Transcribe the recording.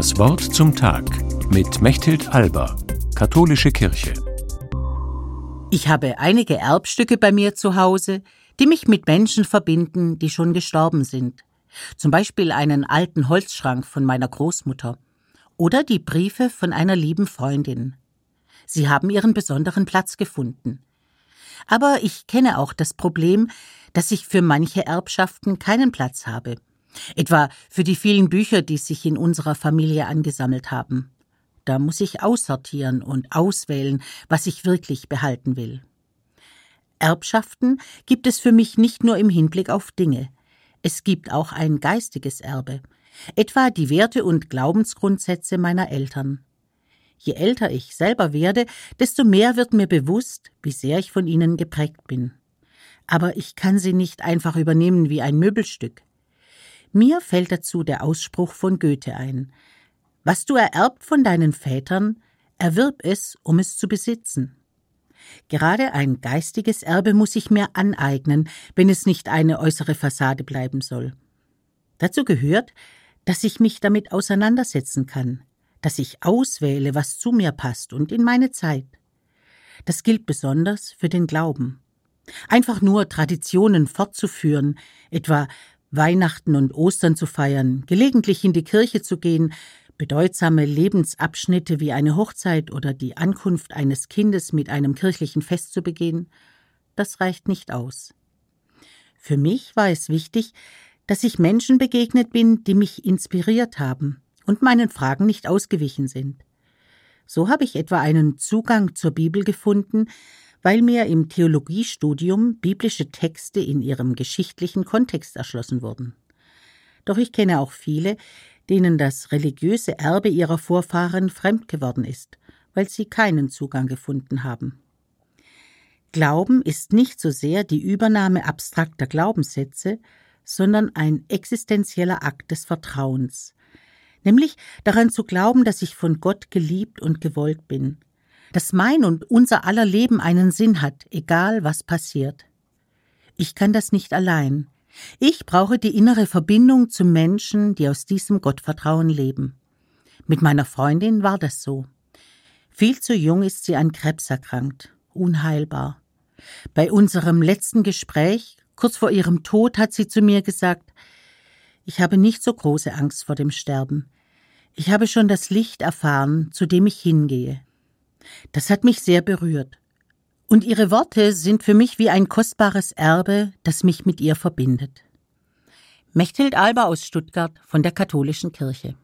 Das Wort zum Tag mit Mechthild Alba, Katholische Kirche. Ich habe einige Erbstücke bei mir zu Hause, die mich mit Menschen verbinden, die schon gestorben sind. Zum Beispiel einen alten Holzschrank von meiner Großmutter oder die Briefe von einer lieben Freundin. Sie haben ihren besonderen Platz gefunden. Aber ich kenne auch das Problem, dass ich für manche Erbschaften keinen Platz habe. Etwa für die vielen Bücher, die sich in unserer Familie angesammelt haben. Da muss ich aussortieren und auswählen, was ich wirklich behalten will. Erbschaften gibt es für mich nicht nur im Hinblick auf Dinge. Es gibt auch ein geistiges Erbe, etwa die Werte und Glaubensgrundsätze meiner Eltern. Je älter ich selber werde, desto mehr wird mir bewusst, wie sehr ich von ihnen geprägt bin. Aber ich kann sie nicht einfach übernehmen wie ein Möbelstück. Mir fällt dazu der Ausspruch von Goethe ein Was du ererbt von deinen Vätern, erwirb es, um es zu besitzen. Gerade ein geistiges Erbe muss ich mir aneignen, wenn es nicht eine äußere Fassade bleiben soll. Dazu gehört, dass ich mich damit auseinandersetzen kann, dass ich auswähle, was zu mir passt und in meine Zeit. Das gilt besonders für den Glauben. Einfach nur Traditionen fortzuführen, etwa Weihnachten und Ostern zu feiern, gelegentlich in die Kirche zu gehen, bedeutsame Lebensabschnitte wie eine Hochzeit oder die Ankunft eines Kindes mit einem kirchlichen Fest zu begehen, das reicht nicht aus. Für mich war es wichtig, dass ich Menschen begegnet bin, die mich inspiriert haben und meinen Fragen nicht ausgewichen sind. So habe ich etwa einen Zugang zur Bibel gefunden, weil mir im Theologiestudium biblische Texte in ihrem geschichtlichen Kontext erschlossen wurden. Doch ich kenne auch viele, denen das religiöse Erbe ihrer Vorfahren fremd geworden ist, weil sie keinen Zugang gefunden haben. Glauben ist nicht so sehr die Übernahme abstrakter Glaubenssätze, sondern ein existenzieller Akt des Vertrauens, nämlich daran zu glauben, dass ich von Gott geliebt und gewollt bin, dass mein und unser aller Leben einen Sinn hat, egal was passiert. Ich kann das nicht allein. Ich brauche die innere Verbindung zu Menschen, die aus diesem Gottvertrauen leben. Mit meiner Freundin war das so. Viel zu jung ist sie an Krebs erkrankt, unheilbar. Bei unserem letzten Gespräch, kurz vor ihrem Tod, hat sie zu mir gesagt, ich habe nicht so große Angst vor dem Sterben. Ich habe schon das Licht erfahren, zu dem ich hingehe. Das hat mich sehr berührt. Und ihre Worte sind für mich wie ein kostbares Erbe, das mich mit ihr verbindet. Mechthild Alba aus Stuttgart von der Katholischen Kirche.